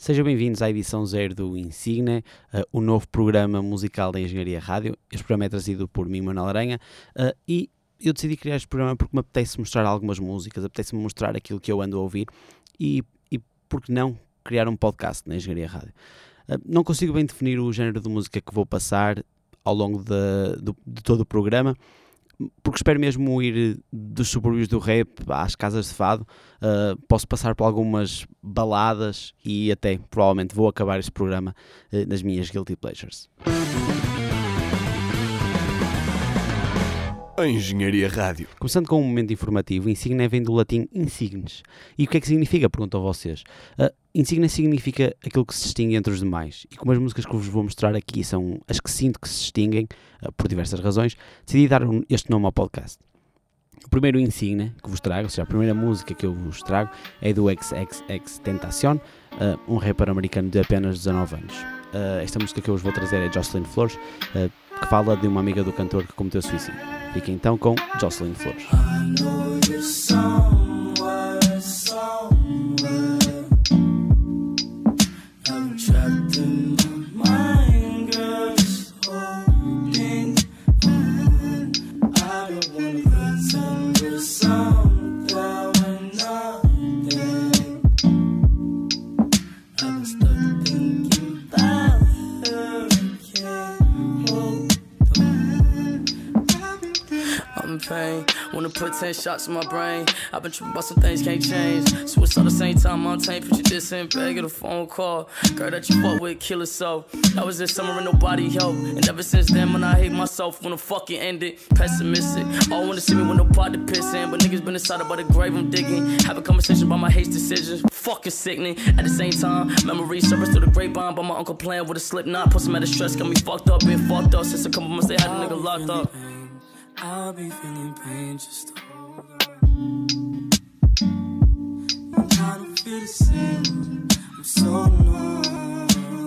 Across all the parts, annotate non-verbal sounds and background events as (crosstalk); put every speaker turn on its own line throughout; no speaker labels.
Sejam bem-vindos à edição zero do Insigne, uh, o novo programa musical da Engenharia Rádio. Este programa é trazido por mim, Manuel Aranha, uh, e eu decidi criar este programa porque me apetece mostrar algumas músicas, apetece-me mostrar aquilo que eu ando a ouvir e, e por que não criar um podcast na Engenharia Rádio. Uh, não consigo bem definir o género de música que vou passar ao longo de, de, de todo o programa, porque espero mesmo ir dos subúrbios do rap às casas de fado. Uh, posso passar por algumas baladas e até provavelmente vou acabar este programa uh, nas minhas Guilty Pleasures.
A Engenharia Rádio.
Começando com um momento informativo, insignia vem do latim insignes. E o que é que significa? Perguntam vocês. Uh, insignia significa aquilo que se distingue entre os demais. E como as músicas que vos vou mostrar aqui são as que sinto que se distinguem, uh, por diversas razões, decidi dar este nome ao podcast. O primeiro insignia que vos trago, ou seja, a primeira música que eu vos trago, é do XXX Tentacion, uh, um rapper americano de apenas 19 anos. Uh, esta música que eu vos vou trazer é Jocelyn Flores, uh, que fala de uma amiga do cantor que cometeu suicídio. Fiquem então com Jocelyn Flores.
pain. Put 10 shots in my brain. I've been tripping about some things can't change. Switch all the same time, I'm. Put you this in bag, get a phone call. Girl that you fuck with, kill it so. That was this summer and nobody helped. And ever since then, when I hate myself, wanna fucking end it. Pessimistic. All wanna see me with no pot to piss in. But niggas been inside about the grave I'm digging. Have a conversation about my hate decisions. Fucking sickening. At the same time, memories surface through the grapevine. But my uncle playing with a slip knot. Put some out of stress, got me fucked up, been fucked up. Since a couple months they had a nigga locked up. I'll be feeling pain just to hold on. I don't feel the same. I'm so numb.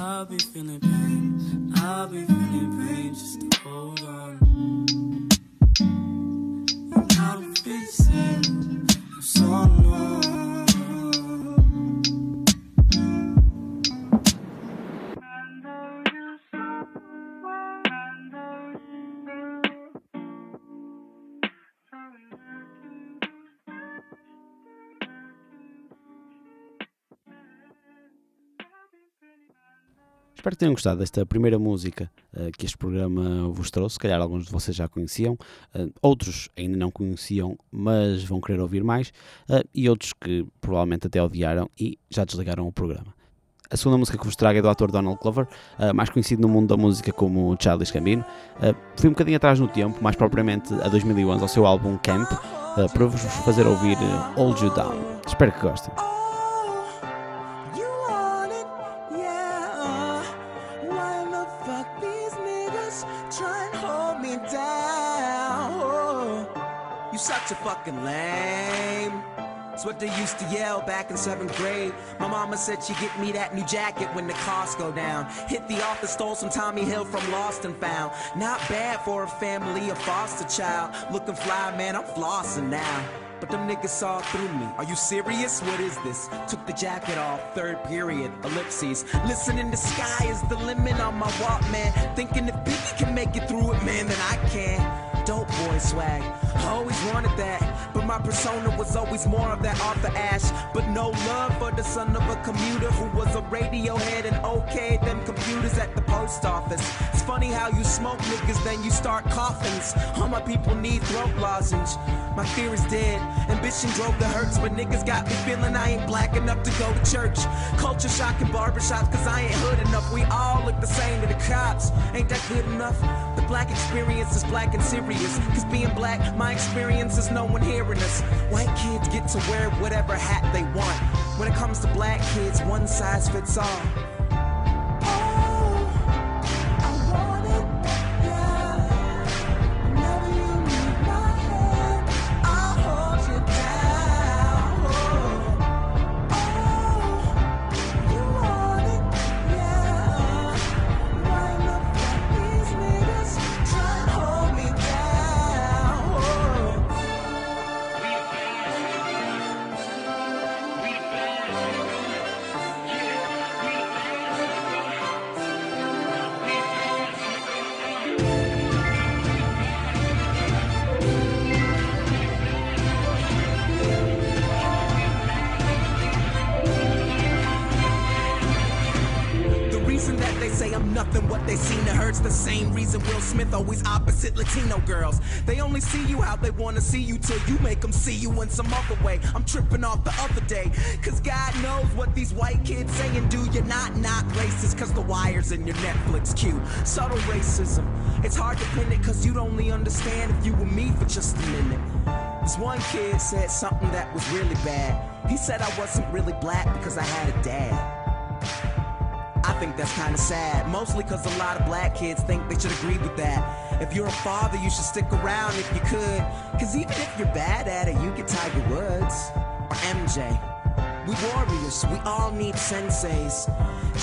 I'll be feeling pain. I'll be feeling pain just to hold on.
Espero que tenham gostado desta primeira música uh, que este programa vos trouxe. Se calhar alguns de vocês já conheciam, uh, outros ainda não conheciam, mas vão querer ouvir mais, uh, e outros que provavelmente até odiaram e já desligaram o programa. A segunda música que vos trago é do ator Donald Glover, mais conhecido no mundo da música como Childish Gambino. fui um bocadinho atrás no tempo, mais propriamente a 2011, ao seu álbum Camp,
para vos fazer ouvir Hold You Down.
Espero que gostem.
Fucking lame. It's what they used to yell back in seventh grade. My mama said she'd get me that new jacket when the costs go down. Hit the office, stole some Tommy Hill from Lost and Found. Not bad for a family, a foster child. Looking fly, man, I'm flossing now. But them niggas saw through me. Are you serious? What is this? Took the jacket off, third period, ellipses. Listening to sky is the limit on my walk, man. Thinking if Biggie can make it through it, man, then I can dope boy swag. Always wanted that, but my persona was always more of that Arthur Ashe. But no love for the son of a commuter who was a radio head and okayed them computers at the post office. It's funny how you smoke niggas, then you start coffins. All my people need throat lozenge. My fear is dead. Ambition drove the hurts, but niggas got me feeling I ain't black enough to go to church. Culture shock in barbershops, cause I ain't hood enough. We all look the same to the cops. Ain't that good enough? Black experience is black and serious. Cause being black, my experience is no one hearing us. White kids get to wear whatever hat they want. When it comes to black kids, one size fits all. Hurts the same reason Will Smith always opposite Latino girls. They only see you how they wanna see you till you make them see you in some other way. I'm tripping off the other day, cause God knows what these white kids say and do. You're not not racist, cause the wire's in your Netflix queue. Subtle racism, it's hard to pin it cause you'd only understand if you were me for just a minute. This one kid said something that was really bad. He said I wasn't really black because I had a dad. I think that's kinda sad, mostly cause a lot of black kids think they should agree with that. If you're a father, you should stick around if you could. Cause even if you're bad at it, you get Tiger Woods or MJ. We warriors, we all need senseis.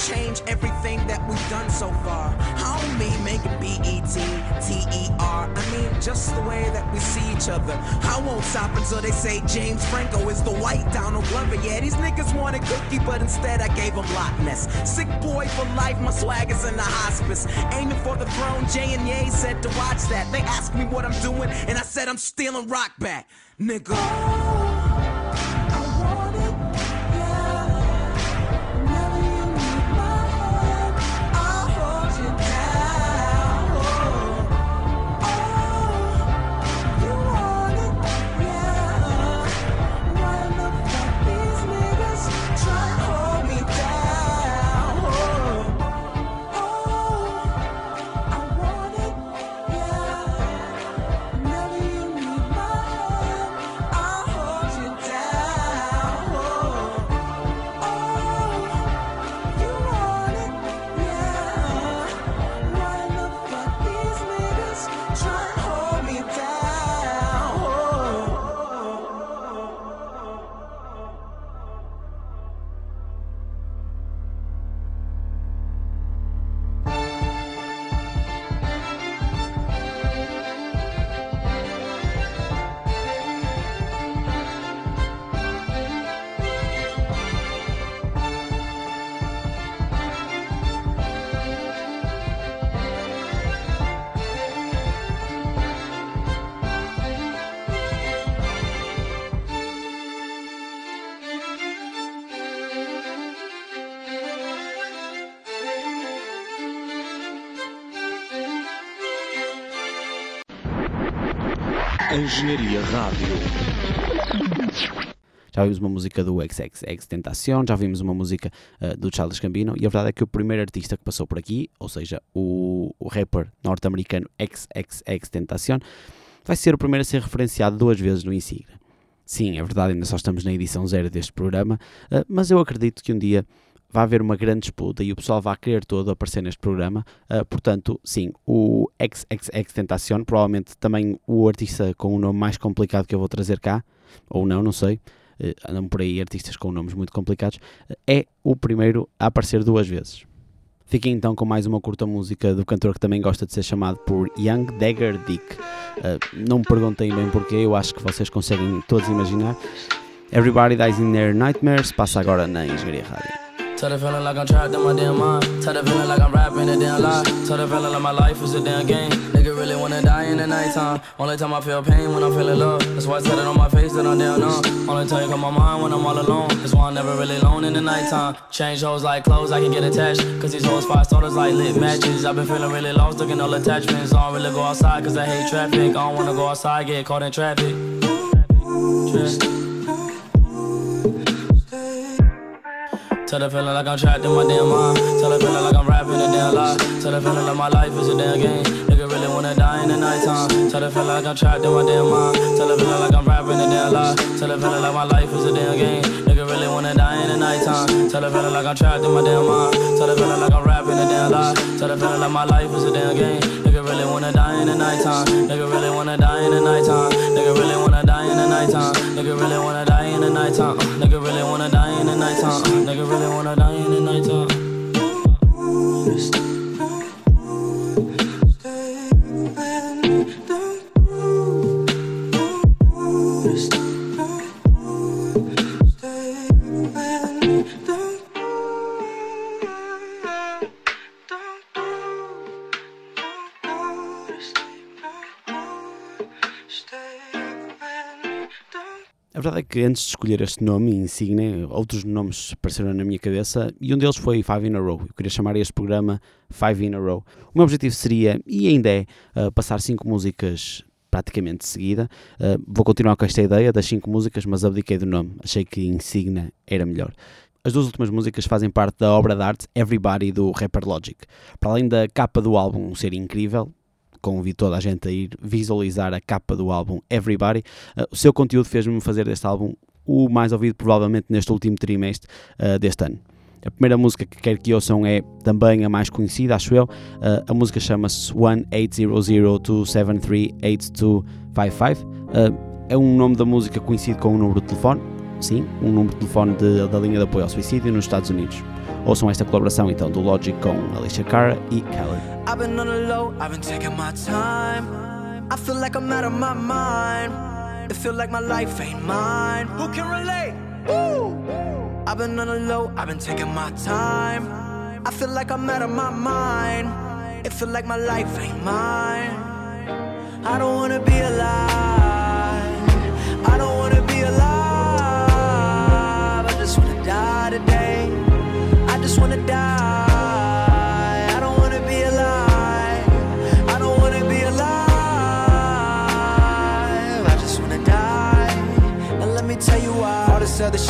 Change everything that we've done so far. I don't mean making B-E-T-T-E-R. I mean just the way that we see each other. I won't stop until they say James Franco is the white Donald Glover. Yeah, these niggas wanted Cookie, but instead I gave them Loch Ness. Sick boy for life, my swag is in the hospice. Aiming for the throne, J and Ye said to watch that. They asked me what I'm doing, and I said I'm stealing rock back. Nigga. Engenharia Rádio.
Já vimos uma música do XXX Tentacion, já vimos uma música uh, do Charles Gambino, e a verdade é que o primeiro artista que passou por aqui, ou seja, o, o rapper norte-americano XXX Tentacion, vai ser o primeiro a ser referenciado duas vezes no Insigne. Sim, é verdade, ainda só estamos na edição zero deste programa, uh, mas eu acredito que um dia vai haver uma grande disputa e o pessoal vai querer todo aparecer neste programa. Uh, portanto, sim, o XXX Tentacion, provavelmente também o artista com o nome mais complicado que eu vou trazer cá, ou não, não sei. Uh, andam por aí artistas com nomes muito complicados. Uh, é o primeiro a aparecer duas vezes. Fiquem então com mais uma curta música do cantor que também gosta de ser chamado por Young Dagger Dick. não me perguntem bem porquê, eu acho que vocês conseguem todos imaginar. Everybody Dies in Their Nightmares passa agora na Engenharia Rádio.
Tell the feeling like I'm trapped in my damn mind. Tell the feeling like I'm rapping a damn lie. Tell the feeling like my life is a damn game. Nigga really wanna die in the nighttime. Only time I feel pain when I'm feeling love. That's why I said it on my face that I'm down numb. Only time you come my mind when I'm all alone. That's why I'm never really alone in the nighttime. Change hoes like clothes, I can get attached. Cause these hoes five starters like lit matches. I've been feeling really lost, looking all attachments. I don't really go outside cause I hate traffic. I don't wanna go outside, get caught in traffic. Traffic. Tell the feeling like I'm trapped in my damn mind. Tell the feeling like I'm rapping a damn lie. Tell the feeling like my life is a damn game. Nigga really wanna die in the nighttime. Tell the feeling like I'm trapped in my damn mind. Tell the feeling like I'm rapping a damn lie. Tell the feeling like my life is a damn game. Nigga really wanna die in the nighttime. Tell the feeling like I'm trapped in my damn mind. Tell the feeling like I'm rapping a damn lie. Tell the feeling like my life is a damn game. Nigga really wanna die in the nighttime. Nigga really wanna die in the nighttime. Nigga really wanna die in the nighttime. Nigga really wanna die in the nighttime. Nigga really wanna die
antes de escolher este nome, Insigne, outros nomes apareceram na minha cabeça e um deles foi Five in a Row. Eu queria chamar este programa Five in a Row. O meu objetivo seria, e ainda é, uh, passar cinco músicas praticamente de seguida. Uh, vou continuar com esta ideia das cinco músicas, mas abdiquei do nome. Achei que Insignia era melhor. As duas últimas músicas fazem parte da obra de arte Everybody do Rapper Logic. Para além da capa do álbum ser incrível, convido toda a gente a ir visualizar a capa do álbum Everybody. Uh, o seu conteúdo fez-me fazer deste álbum o mais ouvido provavelmente neste último trimestre uh, deste ano. A primeira música que quero que ouçam é também a mais conhecida, acho eu. Uh, a música chama-se 1800-273-8255. Uh, é um nome da música conhecido com um número de telefone. Sim, um número de telefone de, da linha de apoio ao suicídio nos Estados Unidos. Ouçam esta colaboração então do Logic com Alessia Cara e Khalid.
I've been on the low, I've been taking my time. I feel like I'm out of my mind. It feel like my life ain't mine. Who can relate? Woo! I've been on the low, I've been taking my time. I feel like I'm out of my mind. It feel like my life ain't mine. I don't wanna be alive.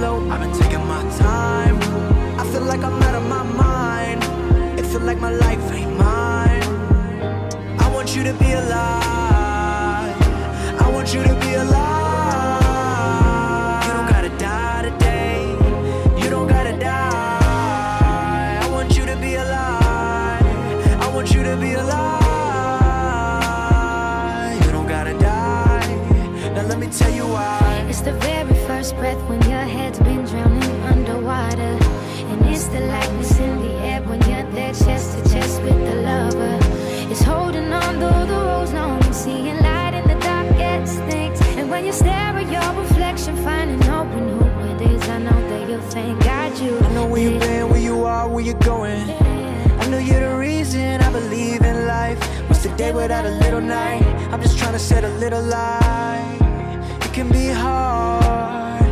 Low, I've been taking my time. I feel like I'm out of my mind. It feel like my life ain't mine. I want you to be alive. I want you to be alive. You don't gotta die today. You don't gotta die. I want you to be alive. I want you to be alive. You don't gotta die. Now let me tell you why.
It's the very first breath when
day without
a little night?
I'm just trying to set a little light. It can be hard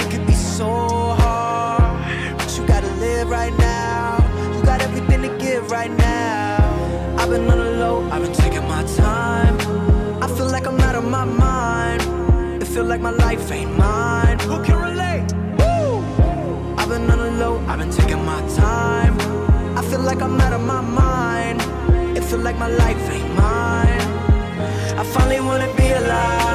It can be so hard. But you gotta live right now. You got everything to give right now. I've been on the low, I've been taking my time. I feel like I'm out of my mind. It feel like my life ain't mine. Who can relate? Woo! I've been on the low, I've been taking my time. I feel like I'm out of my mind. Feel like my life ain't mine. I finally wanna be alive.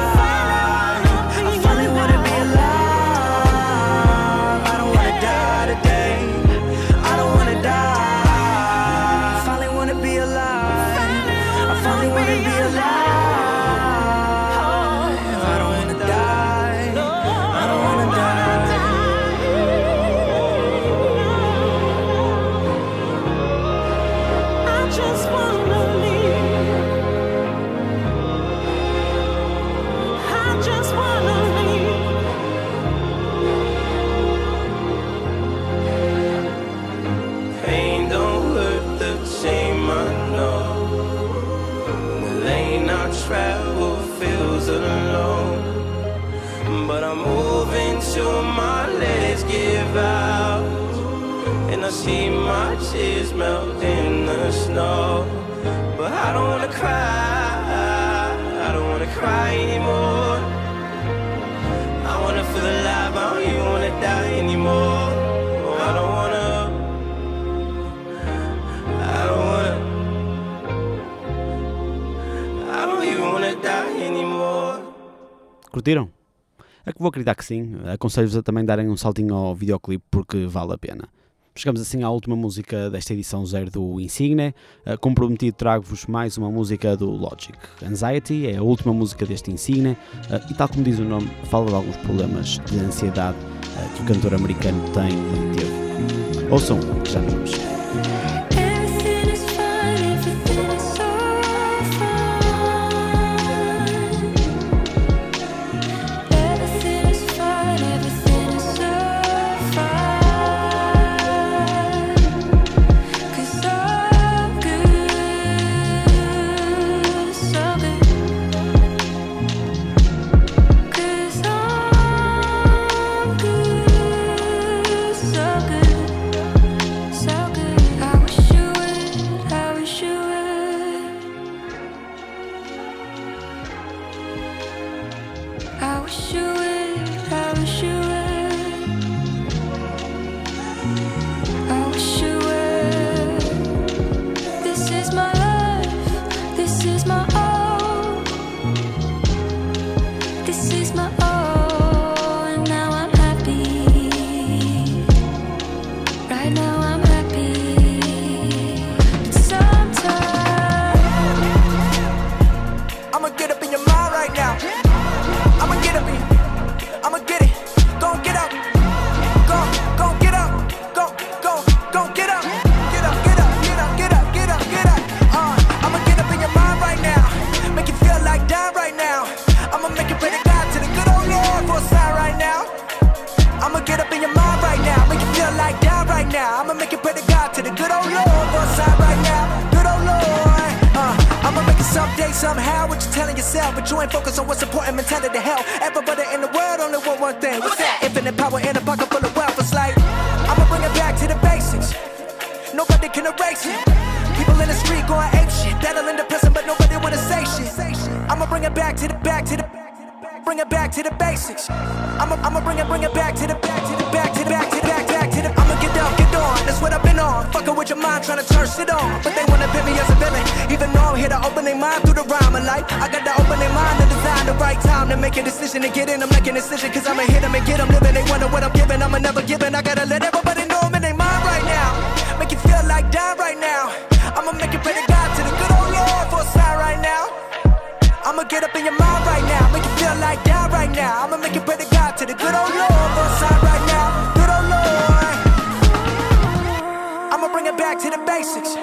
Cry anymore. I wanna feel alive, I don't wanna I don't wanna, I don't wanna, I don't even wanna die anymore.
Curtiram? É que vou acreditar que sim. Aconselho-vos a também darem um saltinho ao videoclipe porque vale a pena. Chegamos assim à última música desta edição zero do Insigne. Uh, comprometido, trago-vos mais uma música do Logic. Anxiety é a última música deste Insigne uh, e, tal como diz o nome, fala de alguns problemas de ansiedade uh, que o cantor americano tem e teve. Ouçam, já
out, but you ain't focused on what's important. Mentality to hell. Everybody in the world only want one thing. What's that? Infinite power in a pocket full of wealth. It's like I'ma bring it back to the basics. Nobody can erase it. People in the street going ape shit, battling depressing, but nobody wanna say shit. I'ma bring it back to the back to the bring it back to the basics. I'ma I'ma bring it bring it back to the back to the back to the back to the back back to the. I'ma get up get on. That's what I've been on. Fucking with your mind, trying to turn shit on, but they wanna pit me as a villain, even though I'm here to open their mind through the rhyme of life. I got to open their to make a decision to get in. I'm making a decision cause I'ma hit them and get them living. They wonder what I'm giving. I'ma never giving. I gotta let everybody know I'm in their mind right now. Make it feel like dying right now. I'ma make it pray to God to the good old Lord for a sign right now. I'ma get up in your mind right now. Make it feel like dying right now. I'ma make it pray to God to the good old Lord for a sign right now. Good old Lord. I'ma bring it back to the basics.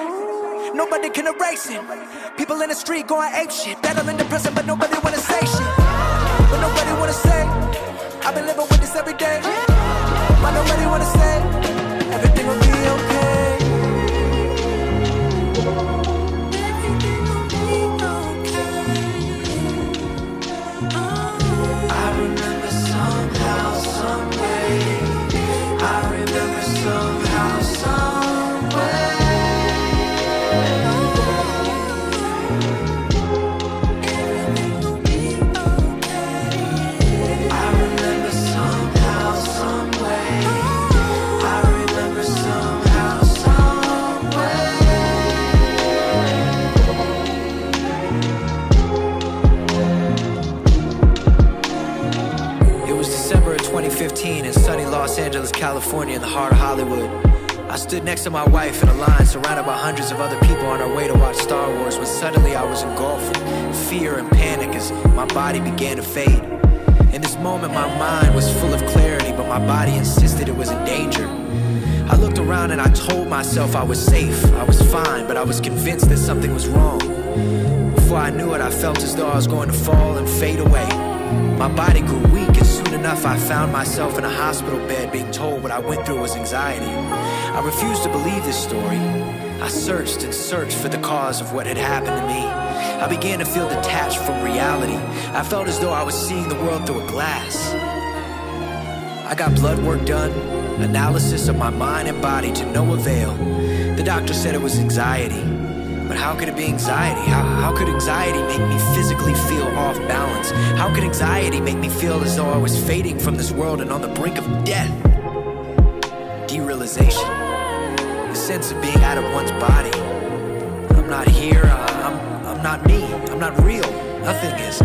Nobody can erase it. People in the street going ape shit. Battling depressing, but nobody wanna say shit nos vamos California in the heart of Hollywood. I stood next to my wife in a line surrounded by hundreds of other people on our way to watch Star Wars when suddenly I was engulfed in fear and panic as my body began to fade. In this moment, my mind was full of clarity, but my body insisted it was in danger. I looked around and I told myself I was safe, I was fine, but I was convinced that something was wrong. Before I knew it, I felt as though I was going to fall and fade away. My body grew weak soon enough I found myself in a hospital bed being told what I went through was anxiety. I refused to believe this story. I searched and searched for the cause of what had happened to me. I began to feel detached from reality. I felt as though I was seeing the world through a glass. I got blood work done, analysis of my mind and body to no avail. The doctor said it was anxiety. But how could it be anxiety? How, how could anxiety make me physically feel off balance? How could anxiety make me feel as though I was fading from this world and on the brink of death? Derealization. The sense of being out of one's body. I'm not here. Uh, I'm, I'm not me. I'm not real. Nothing is.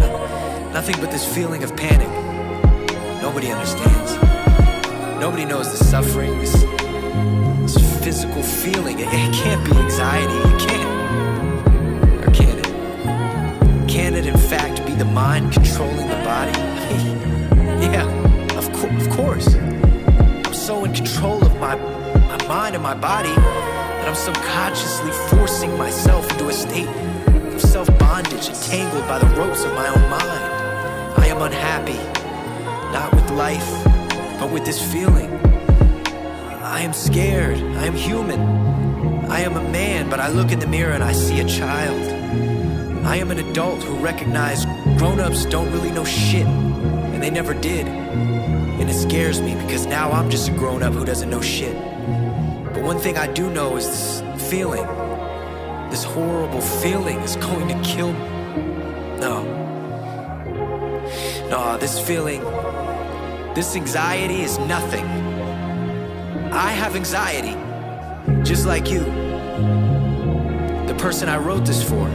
Nothing but this feeling of panic. Nobody understands. Nobody knows the suffering, this this physical feeling. It, it can't be anxiety. In fact, be the mind controlling the body? (laughs) yeah, of, co- of course. I'm so in control of my, my mind and my body that I'm subconsciously forcing myself into a state of self bondage, entangled by the ropes of my own mind. I am unhappy, not with life, but with this feeling. I am scared. I am human. I am a man, but I look in the mirror and I see a child. I am an adult who recognized grown ups don't really know shit, and they never did. And it scares me because now I'm just a grown up who doesn't know shit. But one thing I do know is this feeling, this horrible feeling is going to kill me. No. No, this feeling, this anxiety is nothing. I have anxiety, just like you, the person I wrote this for.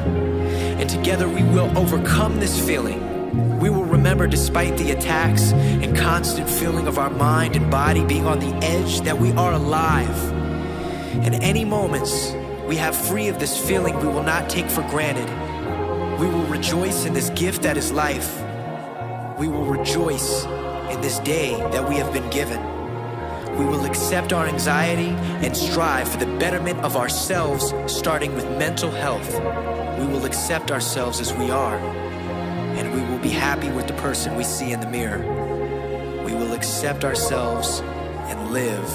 And together we will overcome this feeling. We will remember, despite the attacks and constant feeling of our mind and body being on the edge, that we are alive. And any moments we have free of this feeling, we will not take for granted. We will rejoice in this gift that is life. We will rejoice in this day that we have been given. We will accept our anxiety and strive for the betterment of ourselves, starting with mental health. We will accept ourselves as we are, and we will be happy with the person we see in the mirror. We will accept ourselves and live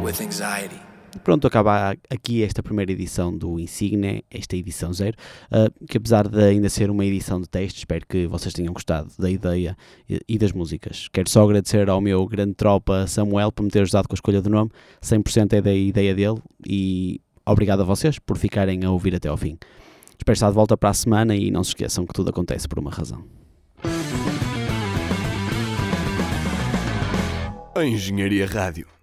with anxiety.
Pronto, acaba aqui esta primeira edição do Insigne, esta edição zero, uh, que apesar de ainda ser uma edição de teste, espero que vocês tenham gostado da ideia e, e das músicas. Quero só agradecer ao meu grande tropa Samuel por me ter ajudado com a escolha do nome, 100% é da ideia dele e obrigado a vocês por ficarem a ouvir até ao fim. Espero estar de volta para a semana e não se esqueçam que tudo acontece por uma razão.
A Engenharia Rádio